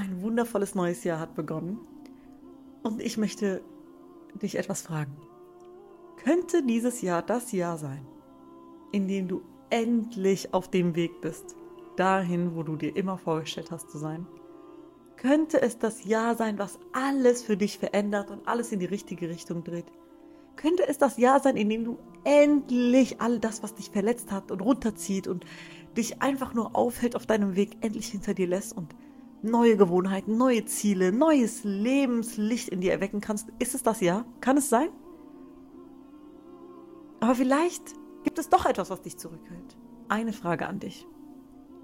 Ein wundervolles neues Jahr hat begonnen und ich möchte dich etwas fragen. Könnte dieses Jahr das Jahr sein, in dem du endlich auf dem Weg bist, dahin, wo du dir immer vorgestellt hast zu sein? Könnte es das Jahr sein, was alles für dich verändert und alles in die richtige Richtung dreht? Könnte es das Jahr sein, in dem du endlich all das, was dich verletzt hat und runterzieht und dich einfach nur aufhält auf deinem Weg, endlich hinter dir lässt und neue Gewohnheiten, neue Ziele, neues Lebenslicht in dir erwecken kannst? Ist es das Jahr? Kann es sein? Aber vielleicht gibt es doch etwas, was dich zurückhält. Eine Frage an dich.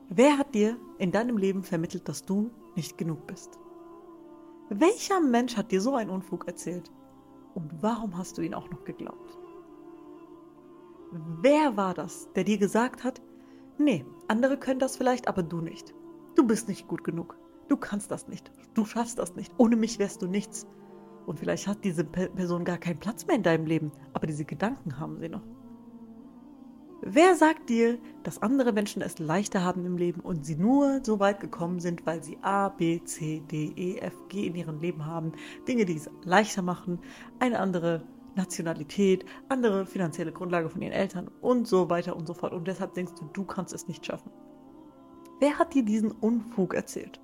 Wer hat dir in deinem Leben vermittelt, dass du nicht genug bist? Welcher Mensch hat dir so einen Unfug erzählt? Und warum hast du ihn auch noch geglaubt? Wer war das, der dir gesagt hat, nee, andere können das vielleicht, aber du nicht. Du bist nicht gut genug. Du kannst das nicht. Du schaffst das nicht. Ohne mich wärst du nichts. Und vielleicht hat diese Person gar keinen Platz mehr in deinem Leben, aber diese Gedanken haben sie noch. Wer sagt dir, dass andere Menschen es leichter haben im Leben und sie nur so weit gekommen sind, weil sie A, B, C, D, E, F, G in ihrem Leben haben, Dinge, die es leichter machen, eine andere Nationalität, andere finanzielle Grundlage von ihren Eltern und so weiter und so fort. Und deshalb denkst du, du kannst es nicht schaffen. Wer hat dir diesen Unfug erzählt?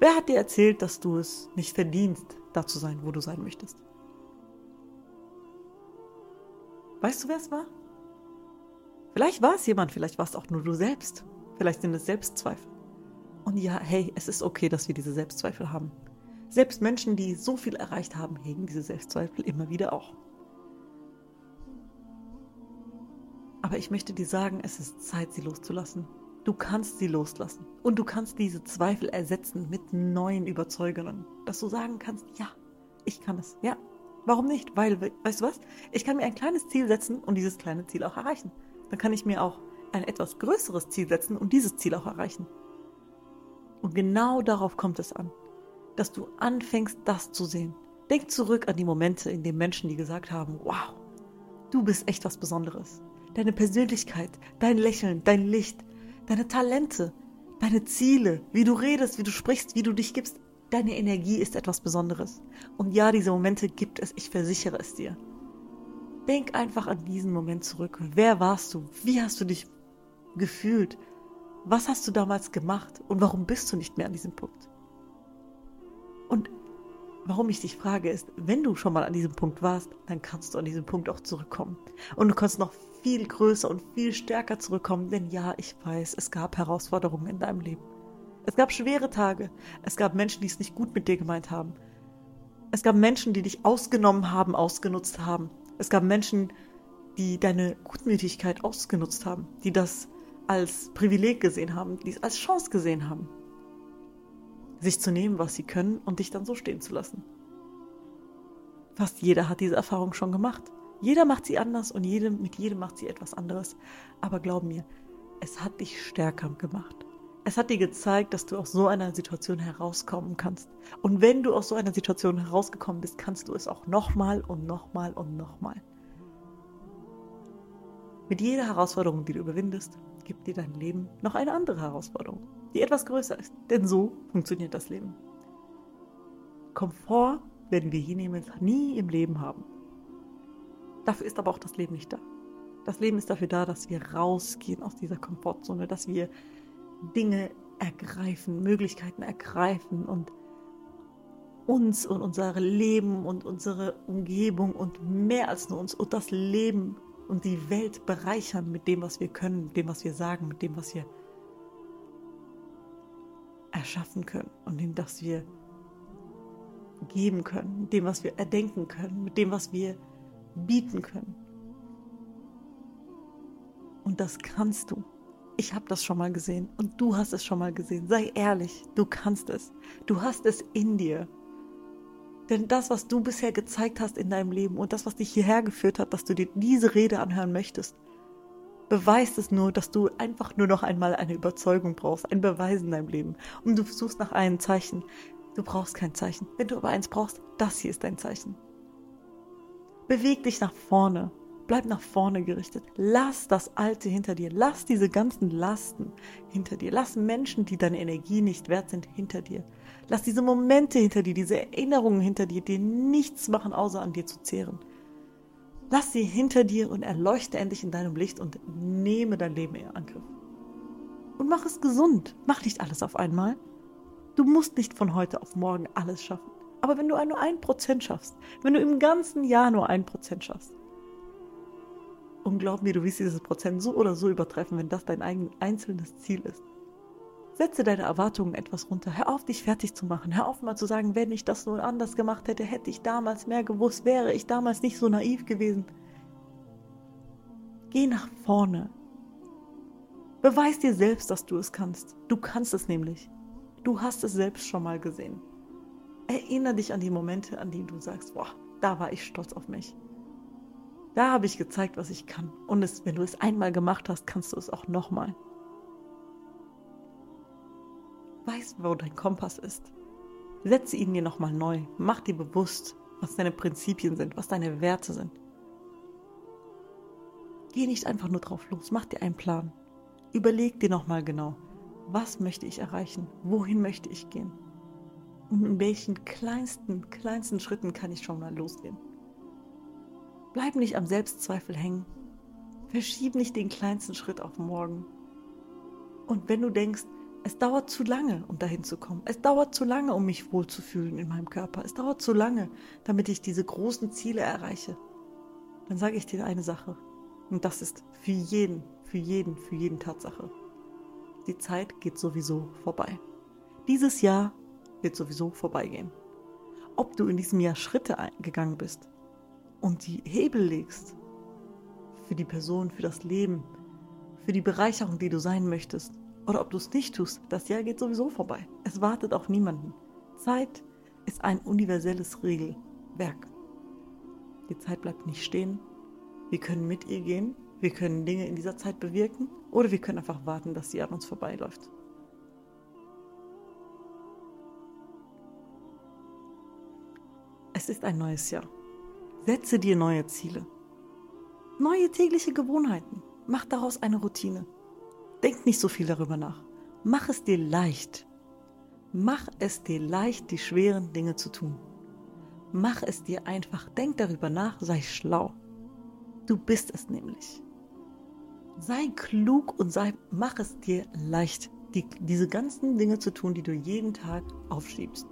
Wer hat dir erzählt, dass du es nicht verdienst, da zu sein, wo du sein möchtest? Weißt du, wer es war? Vielleicht war es jemand, vielleicht war es auch nur du selbst. Vielleicht sind es Selbstzweifel. Und ja, hey, es ist okay, dass wir diese Selbstzweifel haben. Selbst Menschen, die so viel erreicht haben, hegen diese Selbstzweifel immer wieder auch. Aber ich möchte dir sagen, es ist Zeit, sie loszulassen. Du kannst sie loslassen. Und du kannst diese Zweifel ersetzen mit neuen Überzeugungen. Dass du sagen kannst, ja, ich kann es. Ja, warum nicht? Weil, weißt du was? Ich kann mir ein kleines Ziel setzen und dieses kleine Ziel auch erreichen. Dann kann ich mir auch ein etwas größeres Ziel setzen und dieses Ziel auch erreichen. Und genau darauf kommt es an. Dass du anfängst, das zu sehen. Denk zurück an die Momente, in denen Menschen, die gesagt haben, wow, du bist echt was Besonderes. Deine Persönlichkeit, dein Lächeln, dein Licht, deine Talente, deine Ziele, wie du redest, wie du sprichst, wie du dich gibst. Deine Energie ist etwas Besonderes. Und ja, diese Momente gibt es, ich versichere es dir. Denk einfach an diesen Moment zurück. Wer warst du? Wie hast du dich gefühlt? Was hast du damals gemacht? Und warum bist du nicht mehr an diesem Punkt? Und warum ich dich frage, ist, wenn du schon mal an diesem Punkt warst, dann kannst du an diesem Punkt auch zurückkommen. Und du kannst noch viel größer und viel stärker zurückkommen, denn ja, ich weiß, es gab Herausforderungen in deinem Leben. Es gab schwere Tage. Es gab Menschen, die es nicht gut mit dir gemeint haben. Es gab Menschen, die dich ausgenommen haben, ausgenutzt haben. Es gab Menschen, die deine Gutmütigkeit ausgenutzt haben, die das als Privileg gesehen haben, die es als Chance gesehen haben, sich zu nehmen, was sie können und dich dann so stehen zu lassen. Fast jeder hat diese Erfahrung schon gemacht. Jeder macht sie anders und jede, mit jedem macht sie etwas anderes. Aber glaub mir, es hat dich stärker gemacht. Es hat dir gezeigt, dass du aus so einer Situation herauskommen kannst. Und wenn du aus so einer Situation herausgekommen bist, kannst du es auch nochmal und nochmal und nochmal. Mit jeder Herausforderung, die du überwindest, gibt dir dein Leben noch eine andere Herausforderung, die etwas größer ist. Denn so funktioniert das Leben. Komfort werden wir hier nie im Leben haben. Dafür ist aber auch das Leben nicht da. Das Leben ist dafür da, dass wir rausgehen aus dieser Komfortzone, dass wir Dinge ergreifen, Möglichkeiten ergreifen und uns und unser Leben und unsere Umgebung und mehr als nur uns und das Leben und die Welt bereichern mit dem, was wir können, mit dem, was wir sagen, mit dem, was wir erschaffen können und dem, was wir geben können, mit dem, was wir erdenken können, mit dem, was wir bieten können. Und das kannst du. Ich habe das schon mal gesehen und du hast es schon mal gesehen. Sei ehrlich, du kannst es. Du hast es in dir. Denn das, was du bisher gezeigt hast in deinem Leben und das, was dich hierher geführt hat, dass du dir diese Rede anhören möchtest, beweist es nur, dass du einfach nur noch einmal eine Überzeugung brauchst, ein Beweis in deinem Leben. Und du suchst nach einem Zeichen. Du brauchst kein Zeichen. Wenn du aber eins brauchst, das hier ist dein Zeichen. Beweg dich nach vorne. Bleib nach vorne gerichtet. Lass das Alte hinter dir. Lass diese ganzen Lasten hinter dir. Lass Menschen, die deine Energie nicht wert sind, hinter dir. Lass diese Momente hinter dir, diese Erinnerungen hinter dir, die nichts machen, außer an dir zu zehren. Lass sie hinter dir und erleuchte endlich in deinem Licht und nehme dein Leben in Angriff. Und mach es gesund. Mach nicht alles auf einmal. Du musst nicht von heute auf morgen alles schaffen. Aber wenn du nur ein Prozent schaffst, wenn du im ganzen Jahr nur ein Prozent schaffst, und glaub mir, du wirst dieses Prozent so oder so übertreffen, wenn das dein eigen einzelnes Ziel ist. Setze deine Erwartungen etwas runter. Hör auf, dich fertig zu machen. Hör auf, mal zu sagen, wenn ich das nur anders gemacht hätte, hätte ich damals mehr gewusst, wäre ich damals nicht so naiv gewesen. Geh nach vorne. Beweis dir selbst, dass du es kannst. Du kannst es nämlich. Du hast es selbst schon mal gesehen. Erinnere dich an die Momente, an die du sagst, boah, da war ich stolz auf mich. Da habe ich gezeigt, was ich kann. Und es, wenn du es einmal gemacht hast, kannst du es auch nochmal. Weiß, wo dein Kompass ist. Setze ihn dir nochmal neu. Mach dir bewusst, was deine Prinzipien sind, was deine Werte sind. Geh nicht einfach nur drauf los, mach dir einen Plan. Überleg dir nochmal genau, was möchte ich erreichen, wohin möchte ich gehen und in welchen kleinsten, kleinsten Schritten kann ich schon mal losgehen. Bleib nicht am Selbstzweifel hängen. Verschieb nicht den kleinsten Schritt auf morgen. Und wenn du denkst, es dauert zu lange, um dahin zu kommen. Es dauert zu lange, um mich wohlzufühlen in meinem Körper. Es dauert zu lange, damit ich diese großen Ziele erreiche. Dann sage ich dir eine Sache. Und das ist für jeden, für jeden, für jeden Tatsache. Die Zeit geht sowieso vorbei. Dieses Jahr wird sowieso vorbeigehen. Ob du in diesem Jahr Schritte gegangen bist und die Hebel legst für die Person, für das Leben, für die Bereicherung, die du sein möchtest, oder ob du es nicht tust, das Jahr geht sowieso vorbei. Es wartet auf niemanden. Zeit ist ein universelles Regelwerk. Die Zeit bleibt nicht stehen. Wir können mit ihr gehen. Wir können Dinge in dieser Zeit bewirken. Oder wir können einfach warten, dass sie an uns vorbeiläuft. Es ist ein neues Jahr. Setze dir neue Ziele. Neue tägliche Gewohnheiten. Mach daraus eine Routine. Denk nicht so viel darüber nach. Mach es dir leicht. Mach es dir leicht, die schweren Dinge zu tun. Mach es dir einfach. Denk darüber nach, sei schlau. Du bist es nämlich. Sei klug und sei, mach es dir leicht, die, diese ganzen Dinge zu tun, die du jeden Tag aufschiebst.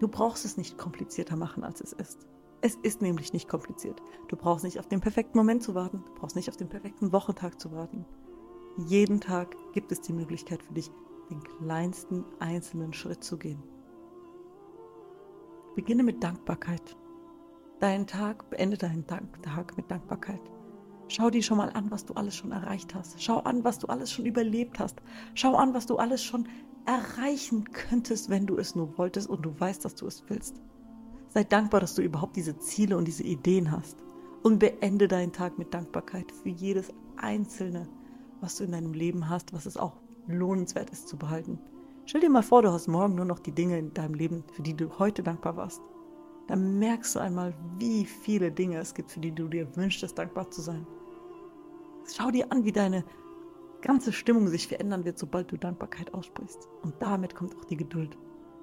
Du brauchst es nicht komplizierter machen, als es ist. Es ist nämlich nicht kompliziert. Du brauchst nicht auf den perfekten Moment zu warten. Du brauchst nicht auf den perfekten Wochentag zu warten. Jeden Tag gibt es die Möglichkeit für dich, den kleinsten einzelnen Schritt zu gehen. Beginne mit Dankbarkeit. Deinen Tag, beende deinen Tag mit Dankbarkeit. Schau dir schon mal an, was du alles schon erreicht hast. Schau an, was du alles schon überlebt hast. Schau an, was du alles schon erreichen könntest, wenn du es nur wolltest und du weißt, dass du es willst. Sei dankbar, dass du überhaupt diese Ziele und diese Ideen hast. Und beende deinen Tag mit Dankbarkeit für jedes einzelne, was du in deinem Leben hast, was es auch lohnenswert ist zu behalten. Stell dir mal vor, du hast morgen nur noch die Dinge in deinem Leben, für die du heute dankbar warst. Dann merkst du einmal, wie viele Dinge es gibt, für die du dir wünschst, dankbar zu sein. Schau dir an, wie deine ganze Stimmung sich verändern wird, sobald du Dankbarkeit aussprichst. Und damit kommt auch die Geduld.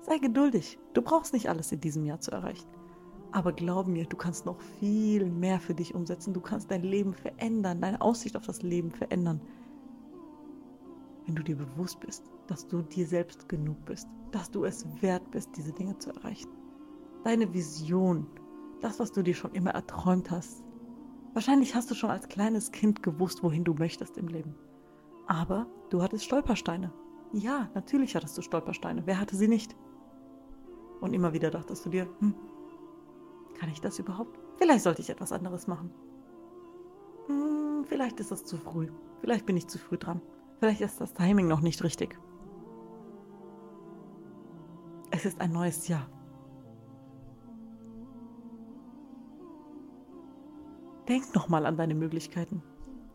Sei geduldig. Du brauchst nicht alles in diesem Jahr zu erreichen. Aber glaub mir, du kannst noch viel mehr für dich umsetzen. Du kannst dein Leben verändern, deine Aussicht auf das Leben verändern. Wenn du dir bewusst bist, dass du dir selbst genug bist, dass du es wert bist, diese Dinge zu erreichen. Deine Vision, das, was du dir schon immer erträumt hast. Wahrscheinlich hast du schon als kleines Kind gewusst, wohin du möchtest im Leben. Aber du hattest Stolpersteine. Ja, natürlich hattest du Stolpersteine. Wer hatte sie nicht? Und immer wieder dachtest du dir, hm, kann ich das überhaupt? Vielleicht sollte ich etwas anderes machen. Hm, vielleicht ist es zu früh. Vielleicht bin ich zu früh dran. Vielleicht ist das Timing noch nicht richtig. Es ist ein neues Jahr. Denk nochmal an deine Möglichkeiten,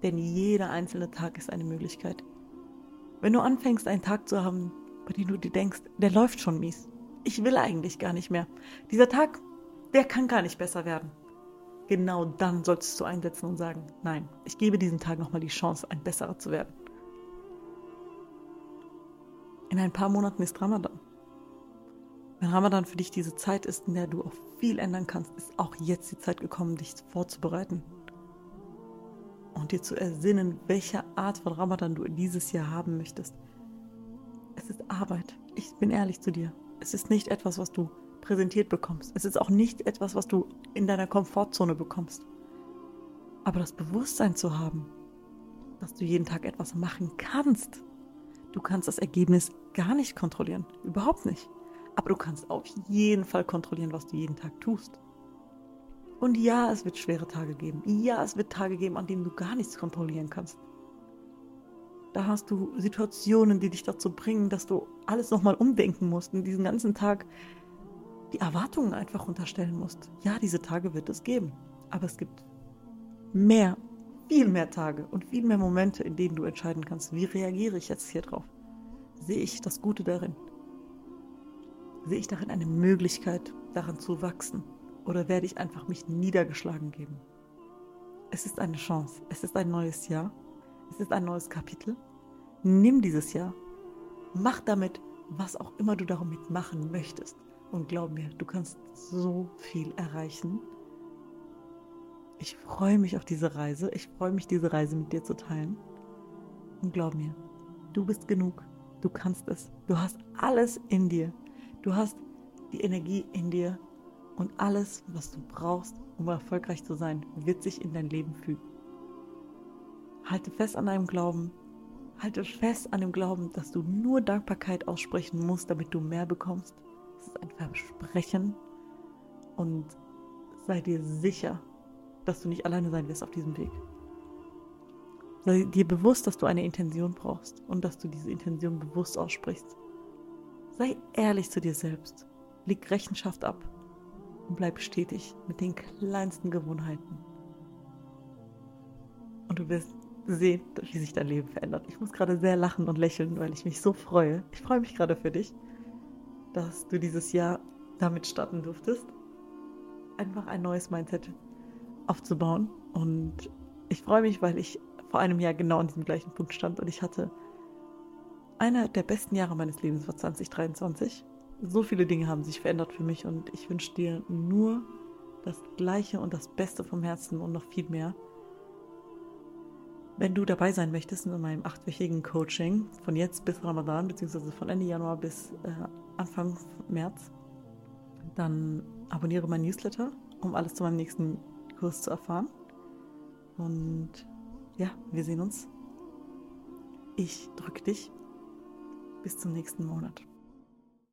denn jeder einzelne Tag ist eine Möglichkeit. Wenn du anfängst, einen Tag zu haben, bei dem du dir denkst, der läuft schon mies, ich will eigentlich gar nicht mehr. Dieser Tag, der kann gar nicht besser werden. genau dann solltest du einsetzen und sagen, nein, ich gebe diesen Tag nochmal die Chance, ein besserer zu werden. In ein paar Monaten ist Ramadan. Wenn Ramadan für dich diese Zeit ist, in der du auch viel ändern kannst, ist auch jetzt die Zeit gekommen, dich vorzubereiten und dir zu ersinnen, welche Art von Ramadan du dieses Jahr haben möchtest. Es ist Arbeit. Ich bin ehrlich zu dir. Es ist nicht etwas, was du präsentiert bekommst. Es ist auch nicht etwas, was du in deiner Komfortzone bekommst. Aber das Bewusstsein zu haben, dass du jeden Tag etwas machen kannst. Du kannst das Ergebnis gar nicht kontrollieren. Überhaupt nicht. Aber du kannst auf jeden Fall kontrollieren, was du jeden Tag tust. Und ja, es wird schwere Tage geben. Ja, es wird Tage geben, an denen du gar nichts kontrollieren kannst. Da hast du Situationen, die dich dazu bringen, dass du alles nochmal umdenken musst und diesen ganzen Tag die Erwartungen einfach unterstellen musst. Ja, diese Tage wird es geben. Aber es gibt mehr, viel mehr Tage und viel mehr Momente, in denen du entscheiden kannst, wie reagiere ich jetzt hier drauf? Sehe ich das Gute darin? Sehe ich darin eine Möglichkeit, daran zu wachsen? Oder werde ich einfach mich niedergeschlagen geben? Es ist eine Chance. Es ist ein neues Jahr. Es ist ein neues Kapitel. Nimm dieses Jahr. Mach damit, was auch immer du damit machen möchtest. Und glaub mir, du kannst so viel erreichen. Ich freue mich auf diese Reise. Ich freue mich, diese Reise mit dir zu teilen. Und glaub mir, du bist genug. Du kannst es. Du hast alles in dir. Du hast die Energie in dir. Und alles, was du brauchst, um erfolgreich zu sein, wird sich in dein Leben fügen. Halte fest an deinem Glauben. Halte fest an dem Glauben, dass du nur Dankbarkeit aussprechen musst, damit du mehr bekommst. Es ist ein Versprechen. Und sei dir sicher, dass du nicht alleine sein wirst auf diesem Weg. Sei dir bewusst, dass du eine Intention brauchst und dass du diese Intention bewusst aussprichst. Sei ehrlich zu dir selbst. Leg Rechenschaft ab und bleib stetig mit den kleinsten Gewohnheiten. Und du wirst sehen, wie sich dein Leben verändert. Ich muss gerade sehr lachen und lächeln, weil ich mich so freue. Ich freue mich gerade für dich, dass du dieses Jahr damit starten durftest, einfach ein neues Mindset aufzubauen. Und ich freue mich, weil ich vor einem Jahr genau an diesem gleichen Punkt stand und ich hatte einer der besten Jahre meines Lebens war 2023. So viele Dinge haben sich verändert für mich und ich wünsche dir nur das Gleiche und das Beste vom Herzen und noch viel mehr. Wenn du dabei sein möchtest in meinem achtwöchigen Coaching von jetzt bis Ramadan, beziehungsweise von Ende Januar bis äh, Anfang März, dann abonniere mein Newsletter, um alles zu meinem nächsten Kurs zu erfahren. Und ja, wir sehen uns. Ich drücke dich. Bis zum nächsten Monat.